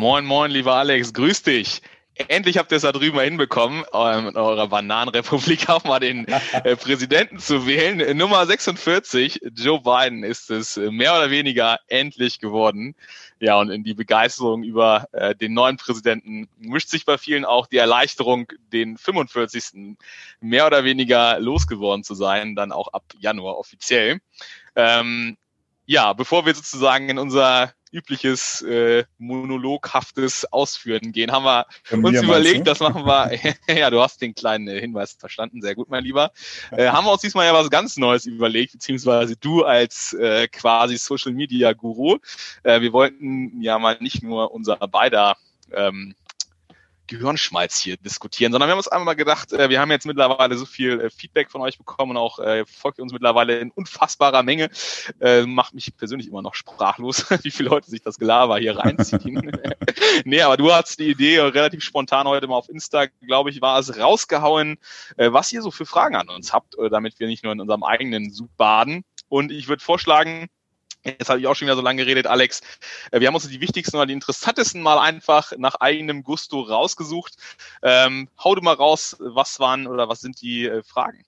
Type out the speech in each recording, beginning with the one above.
Moin, moin, lieber Alex, grüß dich. Endlich habt ihr es da drüben mal hinbekommen, ähm, in eurer Bananenrepublik auch mal den äh, Präsidenten zu wählen. Nummer 46, Joe Biden, ist es mehr oder weniger endlich geworden. Ja, und in die Begeisterung über äh, den neuen Präsidenten mischt sich bei vielen auch die Erleichterung, den 45. mehr oder weniger losgeworden zu sein, dann auch ab Januar offiziell. Ähm, ja, bevor wir sozusagen in unser übliches äh, monologhaftes Ausführen gehen, haben wir Von uns überlegt, das machen wir, ja, du hast den kleinen äh, Hinweis verstanden, sehr gut, mein Lieber, äh, haben wir uns diesmal ja was ganz Neues überlegt, beziehungsweise du als äh, quasi Social Media Guru. Äh, wir wollten ja mal nicht nur unser beider ähm, Gehirnschmalz hier diskutieren, sondern wir haben uns einmal mal gedacht, äh, wir haben jetzt mittlerweile so viel äh, Feedback von euch bekommen und auch äh, folgt uns mittlerweile in unfassbarer Menge. Äh, macht mich persönlich immer noch sprachlos, wie viele Leute sich das Gelaber hier reinziehen. nee, aber du hast die Idee relativ spontan heute mal auf Insta, glaube ich, war es rausgehauen, äh, was ihr so für Fragen an uns habt, äh, damit wir nicht nur in unserem eigenen Sud baden. Und ich würde vorschlagen, Jetzt habe ich auch schon wieder so lange geredet, Alex. Äh, wir haben uns die wichtigsten oder die interessantesten mal einfach nach eigenem Gusto rausgesucht. Ähm, hau du mal raus, was waren oder was sind die äh, Fragen?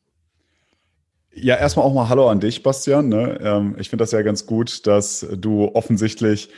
Ja, erstmal auch mal Hallo an dich, Bastian. Ne? Ähm, ich finde das ja ganz gut, dass du offensichtlich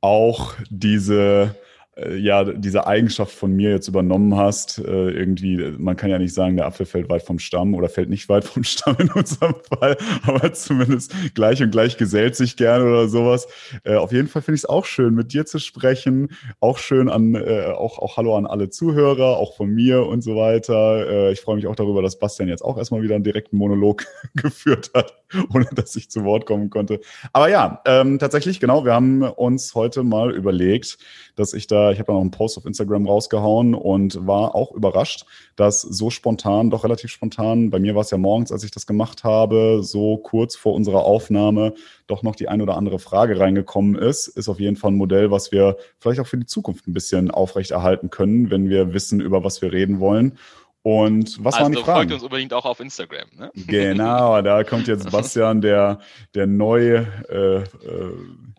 auch diese ja, diese Eigenschaft von mir jetzt übernommen hast. Äh, irgendwie, man kann ja nicht sagen, der Apfel fällt weit vom Stamm oder fällt nicht weit vom Stamm in unserem Fall, aber zumindest gleich und gleich gesellt sich gerne oder sowas. Äh, auf jeden Fall finde ich es auch schön, mit dir zu sprechen. Auch schön an, äh, auch, auch Hallo an alle Zuhörer, auch von mir und so weiter. Äh, ich freue mich auch darüber, dass Bastian jetzt auch erstmal wieder einen direkten Monolog geführt hat, ohne dass ich zu Wort kommen konnte. Aber ja, ähm, tatsächlich, genau, wir haben uns heute mal überlegt, dass ich da, ich habe da noch einen Post auf Instagram rausgehauen und war auch überrascht, dass so spontan, doch relativ spontan, bei mir war es ja morgens, als ich das gemacht habe, so kurz vor unserer Aufnahme doch noch die ein oder andere Frage reingekommen ist. Ist auf jeden Fall ein Modell, was wir vielleicht auch für die Zukunft ein bisschen aufrechterhalten können, wenn wir wissen, über was wir reden wollen. Und was also waren die Fragen? folgt uns unbedingt auch auf Instagram. Ne? Genau, da kommt jetzt Bastian, der, der neue, äh, äh,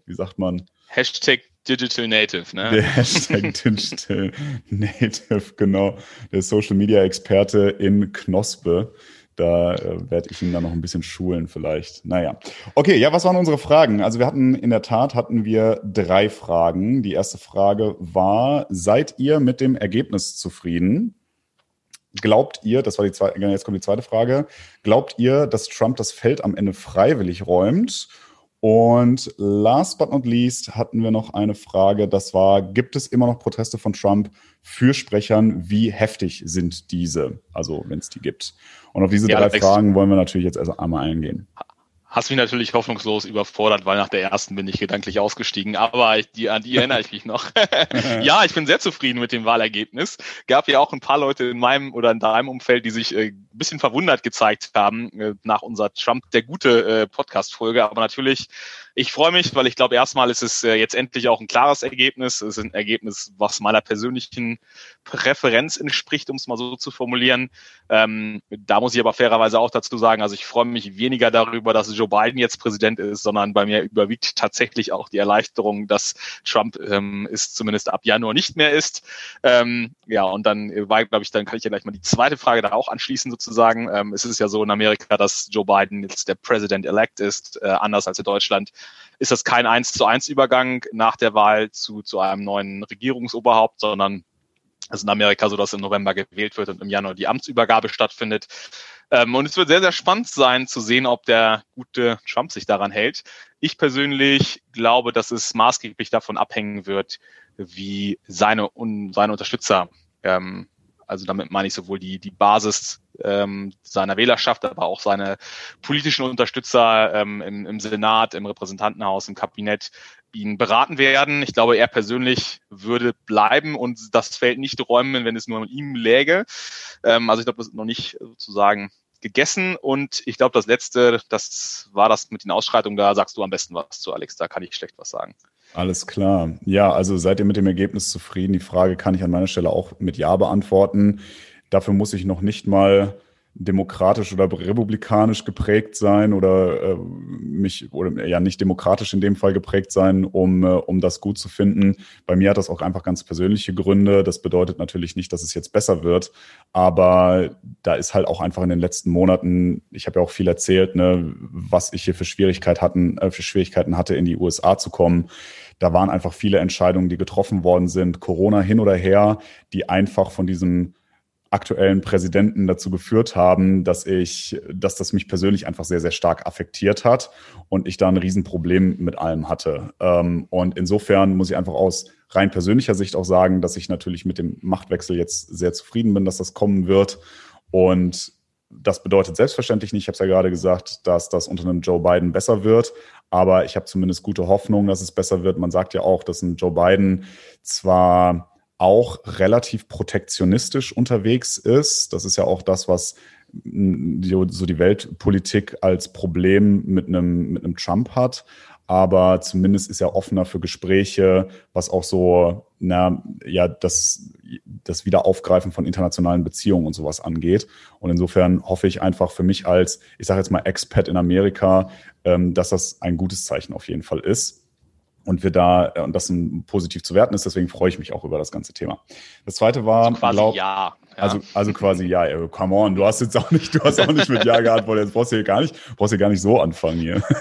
wie sagt man? Hashtag Digital Native, ne? Der Hashtag Digital Native, genau. Der Social Media Experte in Knospe. Da äh, werde ich ihn dann noch ein bisschen schulen vielleicht. Naja. Okay, ja, was waren unsere Fragen? Also wir hatten in der Tat hatten wir drei Fragen. Die erste Frage war, seid ihr mit dem Ergebnis zufrieden? Glaubt ihr, das war die zweite, jetzt kommt die zweite Frage, glaubt ihr, dass Trump das Feld am Ende freiwillig räumt? Und last but not least hatten wir noch eine Frage, das war, gibt es immer noch Proteste von Trump für Sprechern? Wie heftig sind diese? Also, wenn es die gibt. Und auf diese ja, drei Fragen wollen wir natürlich jetzt erst einmal eingehen hast mich natürlich hoffnungslos überfordert, weil nach der ersten bin ich gedanklich ausgestiegen, aber ich, die, an die erinnere ich mich noch. ja, ich bin sehr zufrieden mit dem Wahlergebnis. Gab ja auch ein paar Leute in meinem oder in deinem Umfeld, die sich äh, ein bisschen verwundert gezeigt haben äh, nach unserer Trump der gute äh, Podcast-Folge, aber natürlich ich freue mich, weil ich glaube, erstmal ist es äh, jetzt endlich auch ein klares Ergebnis. Es ist ein Ergebnis, was meiner persönlichen Präferenz entspricht, um es mal so zu formulieren. Ähm, da muss ich aber fairerweise auch dazu sagen, also ich freue mich weniger darüber, dass Joe Biden jetzt Präsident ist, sondern bei mir überwiegt tatsächlich auch die Erleichterung, dass Trump ähm, ist zumindest ab Januar nicht mehr ist. Ähm, ja, und dann war, glaube ich, dann kann ich ja gleich mal die zweite Frage da auch anschließen sozusagen. Ähm, es ist ja so in Amerika, dass Joe Biden jetzt der President-elect ist, äh, anders als in Deutschland ist das kein eins zu eins Übergang nach der Wahl zu, zu einem neuen Regierungsoberhaupt, sondern es ist in Amerika so, dass im November gewählt wird und im Januar die Amtsübergabe stattfindet. Ähm, und es wird sehr, sehr spannend sein zu sehen, ob der gute Trump sich daran hält. Ich persönlich glaube, dass es maßgeblich davon abhängen wird, wie seine, un, seine Unterstützer ähm, also damit meine ich sowohl die, die Basis ähm, seiner Wählerschaft, aber auch seine politischen Unterstützer ähm, im, im Senat, im Repräsentantenhaus, im Kabinett ihn beraten werden. Ich glaube, er persönlich würde bleiben und das Feld nicht räumen, wenn es nur an ihm läge. Ähm, also ich glaube, das ist noch nicht sozusagen gegessen. Und ich glaube, das letzte, das war das mit den Ausschreitungen, da sagst du am besten was zu, Alex. Da kann ich schlecht was sagen. Alles klar. Ja, also seid ihr mit dem Ergebnis zufrieden? Die Frage kann ich an meiner Stelle auch mit Ja beantworten. Dafür muss ich noch nicht mal demokratisch oder republikanisch geprägt sein oder äh, mich oder ja nicht demokratisch in dem Fall geprägt sein, um äh, um das gut zu finden. Bei mir hat das auch einfach ganz persönliche Gründe. Das bedeutet natürlich nicht, dass es jetzt besser wird, aber da ist halt auch einfach in den letzten Monaten, ich habe ja auch viel erzählt, ne, was ich hier für Schwierigkeiten hatten, äh, für Schwierigkeiten hatte, in die USA zu kommen. Da waren einfach viele Entscheidungen, die getroffen worden sind, Corona hin oder her, die einfach von diesem aktuellen Präsidenten dazu geführt haben, dass ich, dass das mich persönlich einfach sehr, sehr stark affektiert hat und ich da ein Riesenproblem mit allem hatte. Ähm, und insofern muss ich einfach aus rein persönlicher Sicht auch sagen, dass ich natürlich mit dem Machtwechsel jetzt sehr zufrieden bin, dass das kommen wird. Und das bedeutet selbstverständlich nicht, ich habe es ja gerade gesagt, dass das unter einem Joe Biden besser wird. Aber ich habe zumindest gute Hoffnung, dass es besser wird. Man sagt ja auch, dass ein Joe Biden zwar auch relativ protektionistisch unterwegs ist. Das ist ja auch das, was so die Weltpolitik als Problem mit einem, mit einem Trump hat. Aber zumindest ist er offener für Gespräche, was auch so, na, ja, das, das Wiederaufgreifen von internationalen Beziehungen und sowas angeht. Und insofern hoffe ich einfach für mich als, ich sage jetzt mal Expat in Amerika, ähm, dass das ein gutes Zeichen auf jeden Fall ist und wir da äh, und das ein, positiv zu werten ist. Deswegen freue ich mich auch über das ganze Thema. Das zweite war also quasi glaub, ja. ja. Also, also quasi ja, ey, come on, du hast jetzt auch nicht, du hast auch nicht mit Ja geantwortet, jetzt brauchst du hier gar nicht, brauchst du gar nicht so anfangen hier.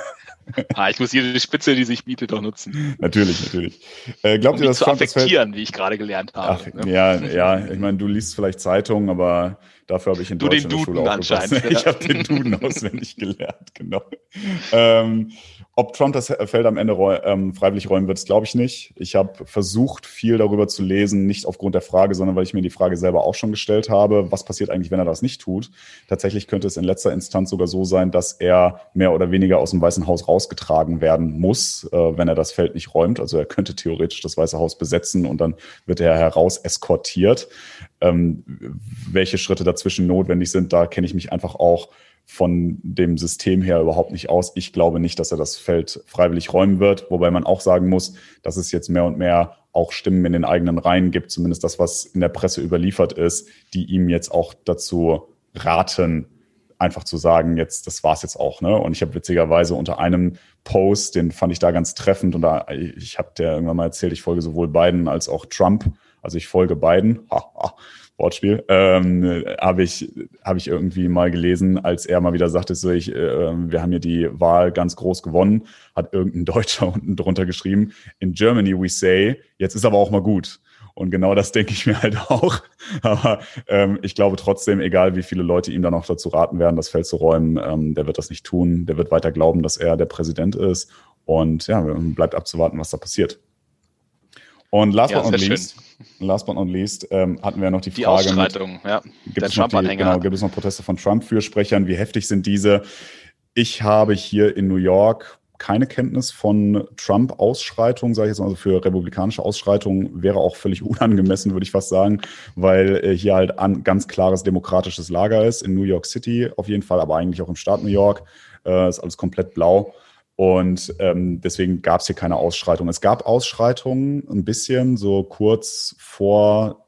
Ah, ich muss jede Spitze, die sich bietet, doch nutzen. Natürlich, natürlich. Äh, glaubt um ihr, dass zu Trump affektieren, wie ich gerade gelernt habe. Ach, ne? Ja, ja, ich meine, du liest vielleicht Zeitungen, aber dafür habe ich in du Deutsch in der Schule. Ich habe den Duden auswendig gelernt, genau. Ähm, ob Trump das Feld am Ende ähm, freiwillig räumen wird, glaube ich nicht. Ich habe versucht, viel darüber zu lesen, nicht aufgrund der Frage, sondern weil ich mir die Frage selber auch schon gestellt habe, was passiert eigentlich, wenn er das nicht tut. Tatsächlich könnte es in letzter Instanz sogar so sein, dass er mehr oder weniger aus dem Weißen Haus rausgetragen werden muss, äh, wenn er das Feld nicht räumt. Also er könnte theoretisch das Weiße Haus besetzen und dann wird er heraus eskortiert. Ähm, welche Schritte dazwischen notwendig sind, da kenne ich mich einfach auch von dem System her überhaupt nicht aus. Ich glaube nicht, dass er das Feld freiwillig räumen wird, wobei man auch sagen muss, dass es jetzt mehr und mehr auch Stimmen in den eigenen Reihen gibt, zumindest das, was in der Presse überliefert ist, die ihm jetzt auch dazu raten, einfach zu sagen, jetzt, das war's jetzt auch, ne? Und ich habe witzigerweise unter einem Post, den fand ich da ganz treffend und da, ich habe der irgendwann mal erzählt, ich folge sowohl Biden als auch Trump. Also ich folge ha. Wortspiel, ähm, habe ich, hab ich irgendwie mal gelesen, als er mal wieder sagte, so ich, äh, wir haben hier die Wahl ganz groß gewonnen, hat irgendein Deutscher unten drunter geschrieben, in Germany we say, jetzt ist aber auch mal gut. Und genau das denke ich mir halt auch. Aber ähm, ich glaube trotzdem, egal wie viele Leute ihm dann auch dazu raten werden, das Feld zu räumen, ähm, der wird das nicht tun. Der wird weiter glauben, dass er der Präsident ist. Und ja, bleibt abzuwarten, was da passiert. Und last ja, but not least, last but not least ähm, hatten wir noch die, Frage. Die Ausschreitung, mit, ja. Gibt, es noch die, genau, gibt es noch Proteste von Trump-Fürsprechern? Wie heftig sind diese? Ich habe hier in New York keine Kenntnis von Trump-Ausschreitungen, sage ich jetzt mal, also für republikanische Ausschreitungen wäre auch völlig unangemessen, würde ich fast sagen, weil äh, hier halt ein ganz klares demokratisches Lager ist, in New York City auf jeden Fall, aber eigentlich auch im Staat New York, äh, ist alles komplett blau. Und ähm, deswegen gab es hier keine Ausschreitungen. Es gab Ausschreitungen ein bisschen, so kurz vor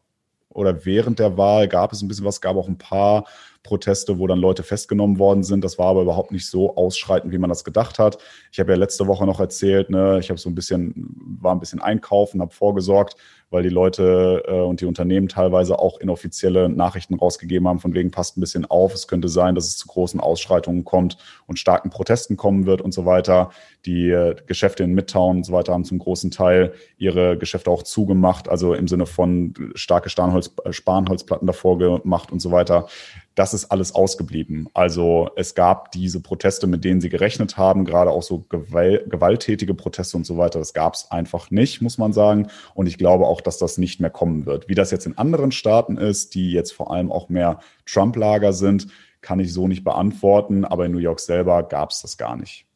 oder während der Wahl gab es ein bisschen was, gab auch ein paar Proteste, wo dann Leute festgenommen worden sind. Das war aber überhaupt nicht so ausschreitend, wie man das gedacht hat. Ich habe ja letzte Woche noch erzählt, ne, ich habe so ein bisschen, war ein bisschen einkaufen, habe vorgesorgt, weil die Leute äh, und die Unternehmen teilweise auch inoffizielle Nachrichten rausgegeben haben, von wegen passt ein bisschen auf, es könnte sein, dass es zu großen Ausschreitungen kommt und starken Protesten kommen wird und so weiter. Die äh, Geschäfte in Midtown und so weiter haben zum großen Teil ihre Geschäfte auch zugemacht, also im Sinne von starke Spanholz, äh, Spanholzplatten davor gemacht und so weiter. Das ist alles ausgeblieben. Also es gab diese Proteste, mit denen sie gerechnet haben, gerade auch so gewalttätige Proteste und so weiter. Das gab es einfach nicht, muss man sagen. Und ich glaube auch, dass das nicht mehr kommen wird. Wie das jetzt in anderen Staaten ist, die jetzt vor allem auch mehr Trump-Lager sind, kann ich so nicht beantworten. Aber in New York selber gab es das gar nicht.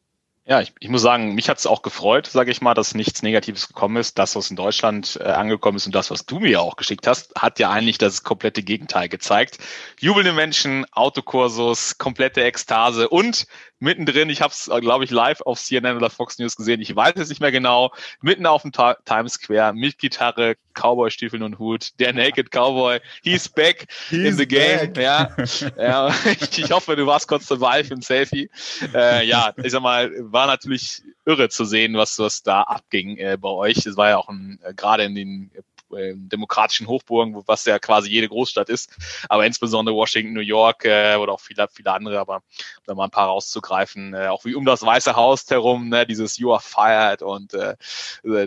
Ja, ich, ich muss sagen, mich hat es auch gefreut, sage ich mal, dass nichts Negatives gekommen ist. Das, was in Deutschland äh, angekommen ist und das, was du mir auch geschickt hast, hat ja eigentlich das komplette Gegenteil gezeigt. Jubelnde Menschen, Autokursus, komplette Ekstase und mittendrin, ich habe es, glaube ich, live auf CNN oder Fox News gesehen, ich weiß es nicht mehr genau, mitten auf dem Ta Times Square mit Gitarre, Cowboy-Stiefeln und Hut, der Naked Cowboy, he's back he's in the game. Back. Ja, ja ich, ich, hoffe, du warst kurz dabei für ein Selfie. Äh, ja, ich sag mal, war natürlich irre zu sehen, was, was da abging äh, bei euch. Es war ja auch ein, äh, gerade in den äh, demokratischen Hochburgen, was ja quasi jede Großstadt ist, aber insbesondere Washington, New York äh, oder auch viele, viele andere, aber um da mal ein paar rauszugreifen, äh, auch wie um das Weiße Haus herum, ne, dieses You are fired und äh,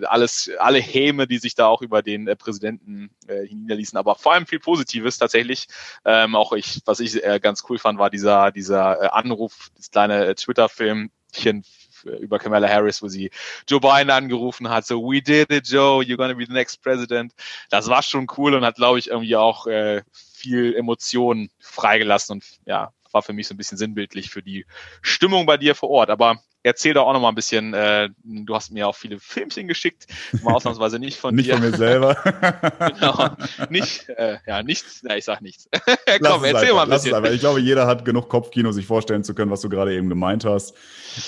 alles, alle Häme, die sich da auch über den äh, Präsidenten äh, niederließen, aber vor allem viel Positives tatsächlich. Ähm, auch ich, was ich äh, ganz cool fand, war dieser, dieser äh, Anruf, das kleine äh, Twitter-Filmchen über Kamala Harris, wo sie Joe Biden angerufen hat, so we did it, Joe, you're gonna be the next president. Das war schon cool und hat, glaube ich, irgendwie auch äh, viel Emotionen freigelassen und ja, war für mich so ein bisschen sinnbildlich für die Stimmung bei dir vor Ort. Aber erzähl doch auch noch mal ein bisschen. Äh, du hast mir auch viele Filmchen geschickt, mal ausnahmsweise nicht von nicht dir. Nicht von mir selber. genau. Nicht, äh, ja, nichts. Na, ich sag nichts. Komm, erzähl einfach, mal ein bisschen. Ich glaube, jeder hat genug Kopfkino, sich vorstellen zu können, was du gerade eben gemeint hast.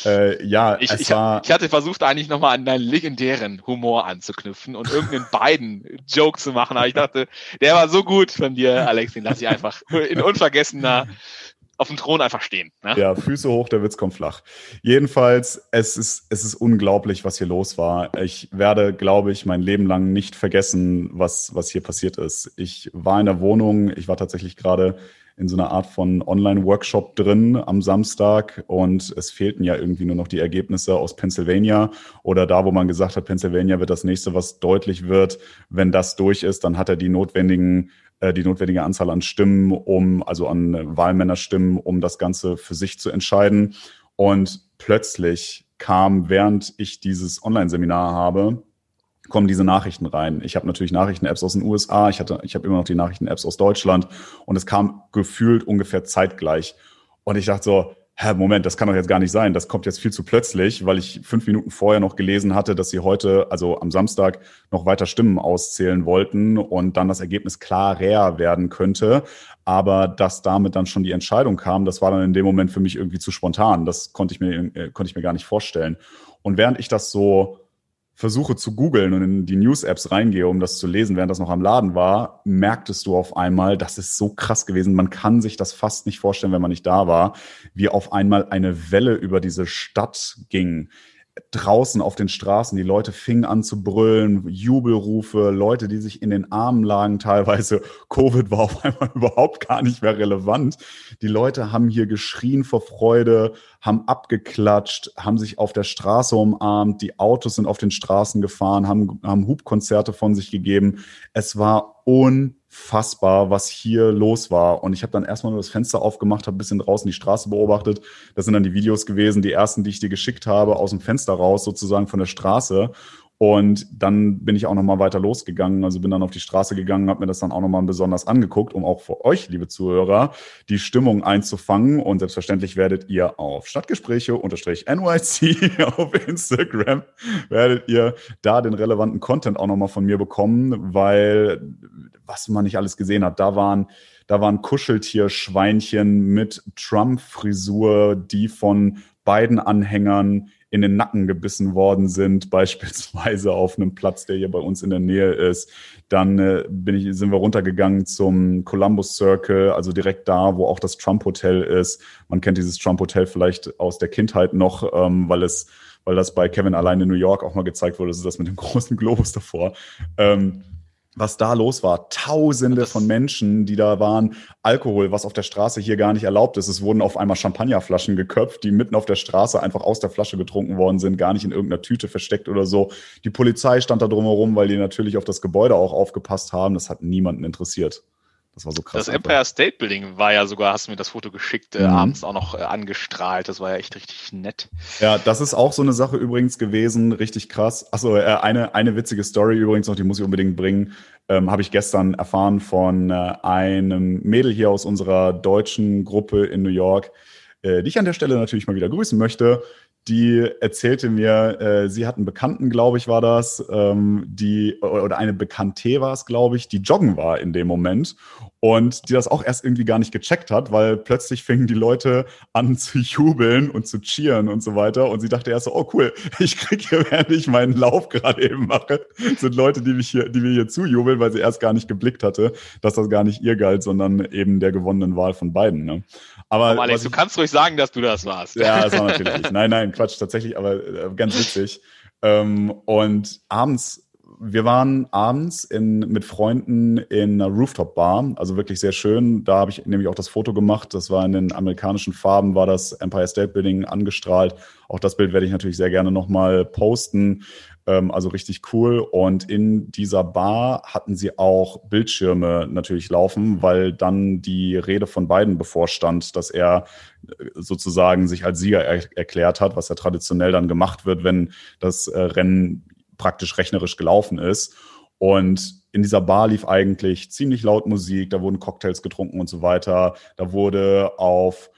Äh, ja, ich, ich, war, ich hatte versucht, eigentlich noch mal an deinen legendären Humor anzuknüpfen und irgendeinen beiden Joke zu machen, aber ich dachte, der war so gut von dir, Alex, den lasse ich einfach in unvergessener auf dem Thron einfach stehen. Ne? Ja, Füße hoch, der Witz kommt flach. Jedenfalls, es ist, es ist unglaublich, was hier los war. Ich werde, glaube ich, mein Leben lang nicht vergessen, was, was hier passiert ist. Ich war in der Wohnung, ich war tatsächlich gerade in so einer Art von Online-Workshop drin am Samstag und es fehlten ja irgendwie nur noch die Ergebnisse aus Pennsylvania oder da, wo man gesagt hat, Pennsylvania wird das nächste, was deutlich wird. Wenn das durch ist, dann hat er die notwendigen die notwendige Anzahl an Stimmen, um, also an Wahlmännerstimmen, um das Ganze für sich zu entscheiden. Und plötzlich kam, während ich dieses Online-Seminar habe, kommen diese Nachrichten rein. Ich habe natürlich Nachrichten-Apps aus den USA, ich hatte, ich habe immer noch die Nachrichten-Apps aus Deutschland und es kam gefühlt ungefähr zeitgleich. Und ich dachte so, hä, Moment, das kann doch jetzt gar nicht sein. Das kommt jetzt viel zu plötzlich, weil ich fünf Minuten vorher noch gelesen hatte, dass sie heute, also am Samstag, noch weiter Stimmen auszählen wollten und dann das Ergebnis klarer werden könnte. Aber dass damit dann schon die Entscheidung kam, das war dann in dem Moment für mich irgendwie zu spontan. Das konnte ich mir, äh, konnte ich mir gar nicht vorstellen. Und während ich das so versuche zu googeln und in die News-Apps reingehe, um das zu lesen, während das noch am Laden war, merktest du auf einmal, das ist so krass gewesen. Man kann sich das fast nicht vorstellen, wenn man nicht da war, wie auf einmal eine Welle über diese Stadt ging draußen auf den Straßen, die Leute fingen an zu brüllen, Jubelrufe, Leute, die sich in den Armen lagen teilweise. Covid war auf einmal überhaupt gar nicht mehr relevant. Die Leute haben hier geschrien vor Freude, haben abgeklatscht, haben sich auf der Straße umarmt, die Autos sind auf den Straßen gefahren, haben, haben Hubkonzerte von sich gegeben. Es war un unfassbar, was hier los war. Und ich habe dann erstmal nur das Fenster aufgemacht, habe ein bisschen draußen die Straße beobachtet. Das sind dann die Videos gewesen, die ersten, die ich dir geschickt habe, aus dem Fenster raus, sozusagen von der Straße. Und dann bin ich auch nochmal weiter losgegangen, also bin dann auf die Straße gegangen, habe mir das dann auch nochmal besonders angeguckt, um auch für euch, liebe Zuhörer, die Stimmung einzufangen. Und selbstverständlich werdet ihr auf Stadtgespräche unterstrich NYC auf Instagram, werdet ihr da den relevanten Content auch nochmal von mir bekommen, weil was man nicht alles gesehen hat, da waren da waren Kuscheltierschweinchen mit Trump-Frisur, die von beiden Anhängern in den Nacken gebissen worden sind, beispielsweise auf einem Platz, der hier bei uns in der Nähe ist. Dann äh, bin ich, sind wir runtergegangen zum Columbus Circle, also direkt da, wo auch das Trump Hotel ist. Man kennt dieses Trump Hotel vielleicht aus der Kindheit noch, ähm, weil es, weil das bei Kevin allein in New York auch mal gezeigt wurde. Das ist das mit dem großen Globus davor. Ähm, was da los war. Tausende von Menschen, die da waren. Alkohol, was auf der Straße hier gar nicht erlaubt ist. Es wurden auf einmal Champagnerflaschen geköpft, die mitten auf der Straße einfach aus der Flasche getrunken worden sind, gar nicht in irgendeiner Tüte versteckt oder so. Die Polizei stand da drumherum, weil die natürlich auf das Gebäude auch aufgepasst haben. Das hat niemanden interessiert. Das war so krass. Das Empire State Building war ja sogar, hast du mir das Foto geschickt, äh, mhm. abends auch noch äh, angestrahlt. Das war ja echt richtig nett. Ja, das ist auch so eine Sache übrigens gewesen, richtig krass. Achso, äh, eine, eine witzige Story übrigens noch, die muss ich unbedingt bringen. Ähm, Habe ich gestern erfahren von äh, einem Mädel hier aus unserer deutschen Gruppe in New York, äh, die ich an der Stelle natürlich mal wieder grüßen möchte die erzählte mir, äh, sie hat einen Bekannten, glaube ich, war das, ähm, die, oder eine Bekannte war es, glaube ich, die joggen war in dem Moment und die das auch erst irgendwie gar nicht gecheckt hat, weil plötzlich fingen die Leute an zu jubeln und zu cheeren und so weiter. Und sie dachte erst so, oh cool, ich krieg hier, während ich meinen Lauf gerade eben mache, sind Leute, die mich hier, die mir hier zujubeln, weil sie erst gar nicht geblickt hatte, dass das gar nicht ihr galt, sondern eben der gewonnenen Wahl von beiden. Ne? Aber, aber Alex, ich, du kannst ruhig sagen, dass du das warst. Ja, das war natürlich. nein, nein, Quatsch, tatsächlich, aber äh, ganz witzig. Ähm, und abends wir waren abends in, mit Freunden in einer Rooftop-Bar, also wirklich sehr schön. Da habe ich nämlich auch das Foto gemacht. Das war in den amerikanischen Farben, war das Empire State Building angestrahlt. Auch das Bild werde ich natürlich sehr gerne nochmal posten. Ähm, also richtig cool. Und in dieser Bar hatten sie auch Bildschirme natürlich laufen, weil dann die Rede von Biden bevorstand, dass er äh, sozusagen sich als Sieger er erklärt hat, was ja traditionell dann gemacht wird, wenn das äh, Rennen praktisch rechnerisch gelaufen ist. Und in dieser Bar lief eigentlich ziemlich laut Musik, da wurden Cocktails getrunken und so weiter. Da wurde auf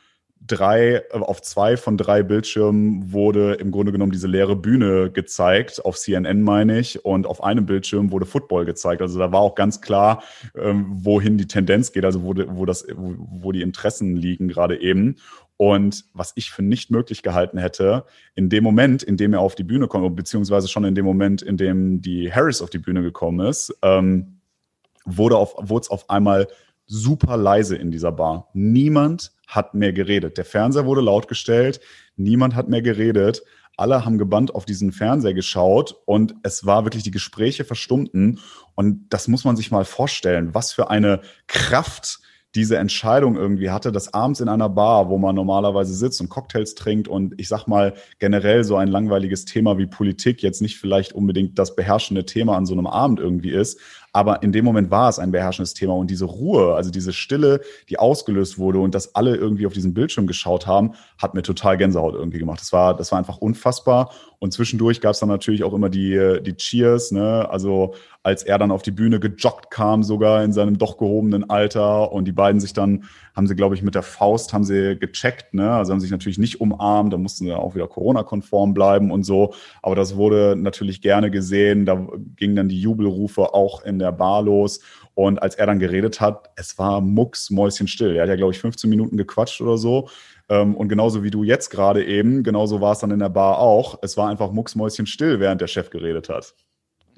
drei, auf zwei von drei Bildschirmen wurde im Grunde genommen diese leere Bühne gezeigt, auf CNN meine ich, und auf einem Bildschirm wurde Football gezeigt. Also da war auch ganz klar, ähm, wohin die Tendenz geht, also wo, wo, das, wo, wo die Interessen liegen gerade eben. Und was ich für nicht möglich gehalten hätte, in dem Moment, in dem er auf die Bühne kommt, beziehungsweise schon in dem Moment, in dem die Harris auf die Bühne gekommen ist, ähm, wurde es auf einmal super leise in dieser Bar. Niemand hat mehr geredet. Der Fernseher wurde laut gestellt, niemand hat mehr geredet. Alle haben gebannt auf diesen Fernseher geschaut und es war wirklich die Gespräche verstummten. Und das muss man sich mal vorstellen, was für eine Kraft diese Entscheidung irgendwie hatte, dass abends in einer Bar, wo man normalerweise sitzt und Cocktails trinkt und ich sag mal generell so ein langweiliges Thema wie Politik jetzt nicht vielleicht unbedingt das beherrschende Thema an so einem Abend irgendwie ist, aber in dem Moment war es ein beherrschendes Thema und diese Ruhe, also diese Stille, die ausgelöst wurde und dass alle irgendwie auf diesen Bildschirm geschaut haben, hat mir total Gänsehaut irgendwie gemacht. Das war, das war einfach unfassbar. Und zwischendurch gab es dann natürlich auch immer die, die Cheers, ne? Also als er dann auf die Bühne gejoggt kam, sogar in seinem doch gehobenen Alter und die beiden sich dann, haben sie, glaube ich, mit der Faust haben sie gecheckt, ne? Also haben sich natürlich nicht umarmt, da mussten sie auch wieder Corona-konform bleiben und so. Aber das wurde natürlich gerne gesehen. Da gingen dann die Jubelrufe auch in der Bar los. Und als er dann geredet hat, es war mucks, Mäuschen still. Er hat ja, glaube ich, 15 Minuten gequatscht oder so. Ähm, und genauso wie du jetzt gerade eben, genauso war es dann in der Bar auch. Es war einfach mucks, Mäuschen still, während der Chef geredet hat.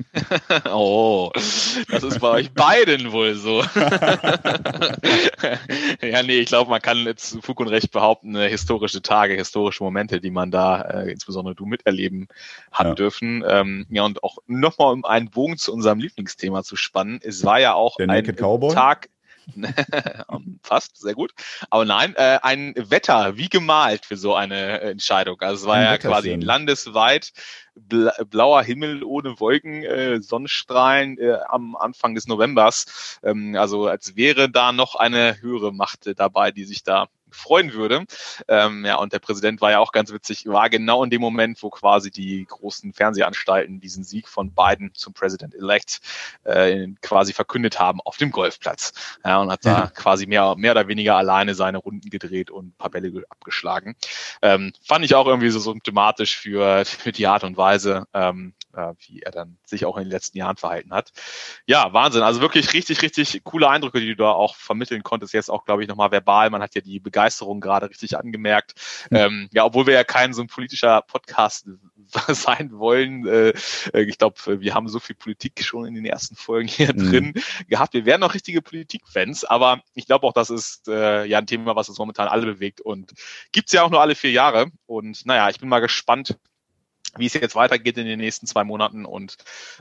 oh, das ist bei euch beiden wohl so. ja, nee, ich glaube, man kann jetzt Fug und Recht behaupten, äh, historische Tage, historische Momente, die man da, äh, insbesondere du miterleben hat ja. dürfen. Ähm, ja, und auch nochmal um einen Bogen zu unserem Lieblingsthema zu spannen. Es war ja auch Der ein Tag, Fast, sehr gut. Aber nein, äh, ein Wetter, wie gemalt für so eine Entscheidung. Also es war ein ja quasi landesweit blauer Himmel ohne Wolken, äh, Sonnenstrahlen äh, am Anfang des Novembers. Ähm, also als wäre da noch eine höhere Macht dabei, die sich da freuen würde. Ähm, ja, und der Präsident war ja auch ganz witzig, war genau in dem Moment, wo quasi die großen Fernsehanstalten diesen Sieg von Biden zum President-elect äh, quasi verkündet haben auf dem Golfplatz. Ja, und hat da quasi mehr, mehr oder weniger alleine seine Runden gedreht und ein paar Bälle abgeschlagen. Ähm, fand ich auch irgendwie so symptomatisch für, für die Art und Weise, ähm, äh, wie er dann sich auch in den letzten Jahren verhalten hat. Ja, Wahnsinn. Also wirklich richtig, richtig coole Eindrücke, die du da auch vermitteln konntest. Jetzt auch, glaube ich, nochmal verbal. Man hat ja die Begeisterung gerade richtig angemerkt. Mhm. Ähm, ja, obwohl wir ja kein so ein politischer Podcast sein wollen. Äh, ich glaube, wir haben so viel Politik schon in den ersten Folgen hier mhm. drin gehabt. Wir wären noch richtige Politik-Fans, aber ich glaube auch, das ist äh, ja ein Thema, was uns momentan alle bewegt und gibt's ja auch nur alle vier Jahre. Und naja, ich bin mal gespannt, wie es jetzt weitergeht in den nächsten zwei Monaten und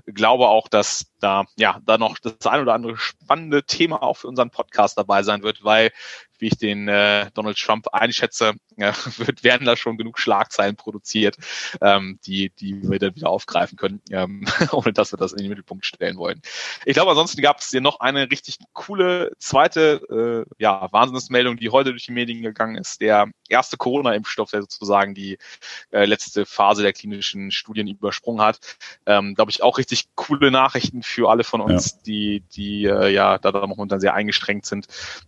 glaube auch, dass da ja da noch das ein oder andere spannende Thema auch für unseren Podcast dabei sein wird, weil wie ich den äh, Donald Trump einschätze, äh, wird, werden da schon genug Schlagzeilen produziert, ähm, die, die wir dann wieder aufgreifen können, ähm, ohne dass wir das in den Mittelpunkt stellen wollen. Ich glaube, ansonsten gab es hier noch eine richtig coole zweite äh, ja, Wahnsinnsmeldung, die heute durch die Medien gegangen ist. Der erste Corona-Impfstoff, der sozusagen die äh, letzte Phase der klinischen Studien übersprungen hat. Ähm, glaube ich, auch richtig coole Nachrichten für alle von uns, ja. die, die äh, ja da momentan sehr eingeschränkt sind,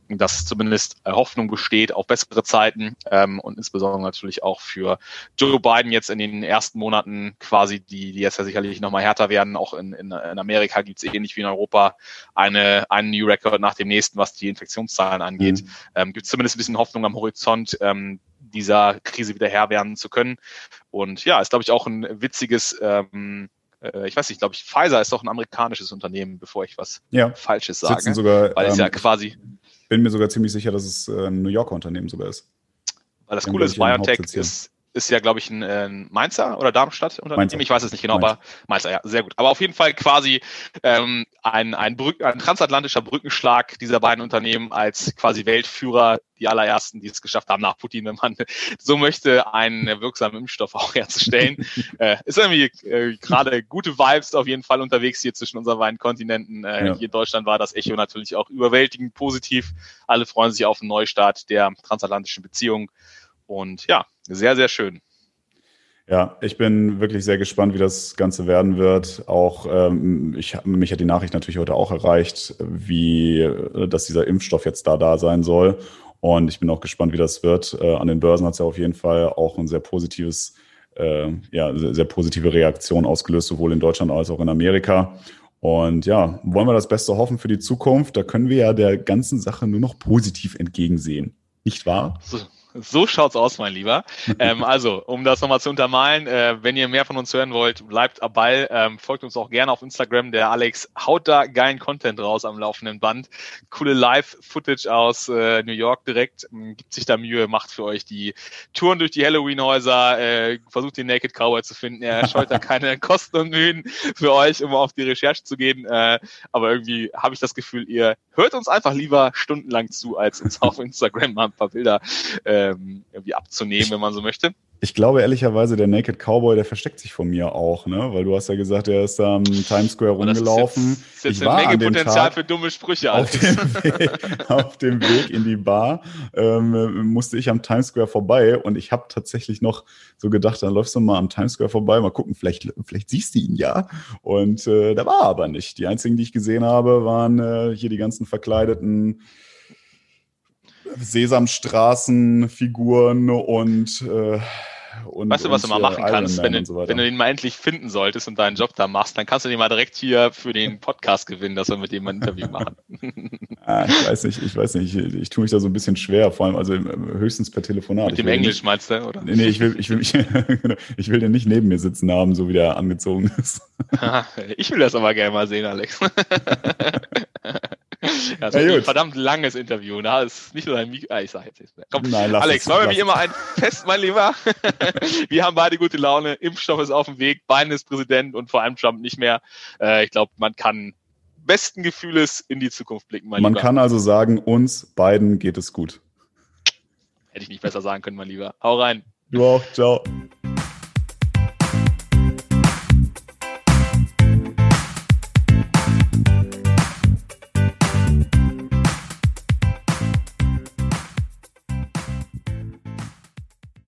dass zumindest Hoffnung besteht auf bessere Zeiten ähm, und insbesondere natürlich auch für Joe Biden jetzt in den ersten Monaten quasi, die, die jetzt ja sicherlich nochmal härter werden. Auch in, in, in Amerika gibt es ähnlich wie in Europa eine, einen New Record nach dem nächsten, was die Infektionszahlen angeht. Mhm. Ähm, gibt es zumindest ein bisschen Hoffnung am Horizont, ähm, dieser Krise wieder Herr werden zu können. Und ja, ist, glaube ich, auch ein witziges ähm, äh, ich weiß nicht, glaube ich, Pfizer ist doch ein amerikanisches Unternehmen, bevor ich was ja. Falsches sage. Sitzen sogar, weil es ähm, ja quasi. Bin mir sogar ziemlich sicher, dass es äh, ein New Yorker Unternehmen sogar ist. Weil das Coole ist, BioNTech ist, ist ja, glaube ich, ein, äh, Mainzer oder Darmstadt Unternehmen. Mainzer. Ich weiß es nicht genau, Mainzer. aber Mainzer, ja, sehr gut. Aber auf jeden Fall quasi ähm, ein, ein, Brück, ein transatlantischer Brückenschlag dieser beiden Unternehmen als quasi Weltführer, die allerersten, die es geschafft haben, nach Putin, wenn man so möchte, einen wirksamen Impfstoff auch herzustellen. äh, ist irgendwie äh, gerade gute Vibes auf jeden Fall unterwegs hier zwischen unseren beiden Kontinenten. Äh, ja. Hier in Deutschland war das Echo natürlich auch überwältigend positiv. Alle freuen sich auf einen Neustart der transatlantischen Beziehungen. Und ja, sehr, sehr schön. Ja, ich bin wirklich sehr gespannt, wie das Ganze werden wird. Auch ähm, ich, mich hat die Nachricht natürlich heute auch erreicht, wie äh, dass dieser Impfstoff jetzt da da sein soll. Und ich bin auch gespannt, wie das wird. Äh, an den Börsen hat es ja auf jeden Fall auch ein sehr positives, äh, ja, sehr, sehr positive Reaktion ausgelöst, sowohl in Deutschland als auch in Amerika. Und ja, wollen wir das Beste hoffen für die Zukunft? Da können wir ja der ganzen Sache nur noch positiv entgegensehen. Nicht wahr? So, so schaut's aus, mein Lieber. ähm, also, um das nochmal zu untermalen, äh, wenn ihr mehr von uns hören wollt, bleibt am Ball. Ähm, folgt uns auch gerne auf Instagram. Der Alex haut da geilen Content raus am laufenden Band. Coole Live-Footage aus äh, New York direkt. Ähm, gibt sich da Mühe, macht für euch die Touren durch die Halloween-Häuser, äh, versucht den Naked Cowboy zu finden. Er scheut da keine Kosten und Mühen für euch, um auf die Recherche zu gehen. Äh, aber irgendwie habe ich das Gefühl, ihr hört uns einfach lieber stundenlang zu, als uns auf Instagram mal ein paar Bilder äh, ähm, irgendwie abzunehmen, wenn man so möchte. Ich glaube ehrlicherweise, der Naked Cowboy, der versteckt sich von mir auch, ne? Weil du hast ja gesagt, er ist am Times Square rumgelaufen. Das ist jetzt, ich war eine Menge Potenzial Tag für dumme Sprüche. Auf dem, Weg, auf dem Weg in die Bar ähm, musste ich am Times Square vorbei und ich habe tatsächlich noch so gedacht, dann läufst du mal am Times Square vorbei, mal gucken, vielleicht, vielleicht siehst du ihn ja. Und äh, da war aber nicht. Die einzigen, die ich gesehen habe, waren äh, hier die ganzen verkleideten Sesamstraßenfiguren und, äh, und Weißt du, was du mal machen kannst, wenn du, so wenn du den mal endlich finden solltest und deinen Job da machst, dann kannst du den mal direkt hier für den Podcast gewinnen, dass wir mit dem mal ein Interview machen. ah, ich weiß nicht, ich weiß nicht, ich, ich tue mich da so ein bisschen schwer, vor allem also höchstens per Telefonat. Mit dem Englisch nicht, meinst du, oder? Nee, ich will, ich will mich, ich will den nicht neben mir sitzen haben, so wie der angezogen ist. ich will das aber gerne mal sehen, Alex. Das ja, ein verdammt langes Interview. Da ist nicht nur ein Mikro. Ah, ich sag jetzt nicht mehr. Komm, Nein, Alex, wollen wir wie immer ein Fest, mein Lieber? wir haben beide gute Laune. Impfstoff ist auf dem Weg. Biden ist Präsident und vor allem Trump nicht mehr. Äh, ich glaube, man kann besten Gefühles in die Zukunft blicken, mein Man lieber. kann also sagen, uns beiden geht es gut. Hätte ich nicht besser sagen können, mein Lieber. Hau rein. Du auch. Ciao.